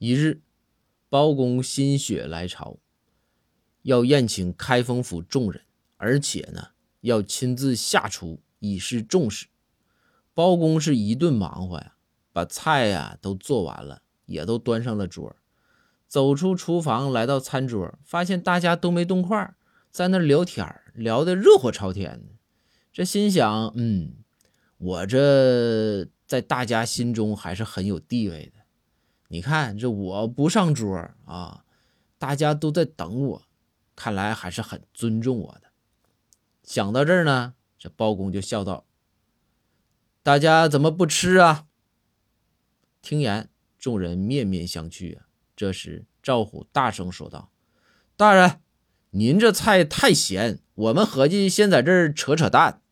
一日，包公心血来潮，要宴请开封府众人，而且呢，要亲自下厨以示重视。包公是一顿忙活呀，把菜呀都做完了，也都端上了桌。走出厨房，来到餐桌，发现大家都没动筷，在那聊天聊得热火朝天的。这心想，嗯，我这在大家心中还是很有地位的。你看，这我不上桌啊，大家都在等我，看来还是很尊重我的。想到这儿呢，这包公就笑道：“大家怎么不吃啊？”听言，众人面面相觑啊。这时，赵虎大声说道：“大人，您这菜太咸，我们合计先在这儿扯扯淡。”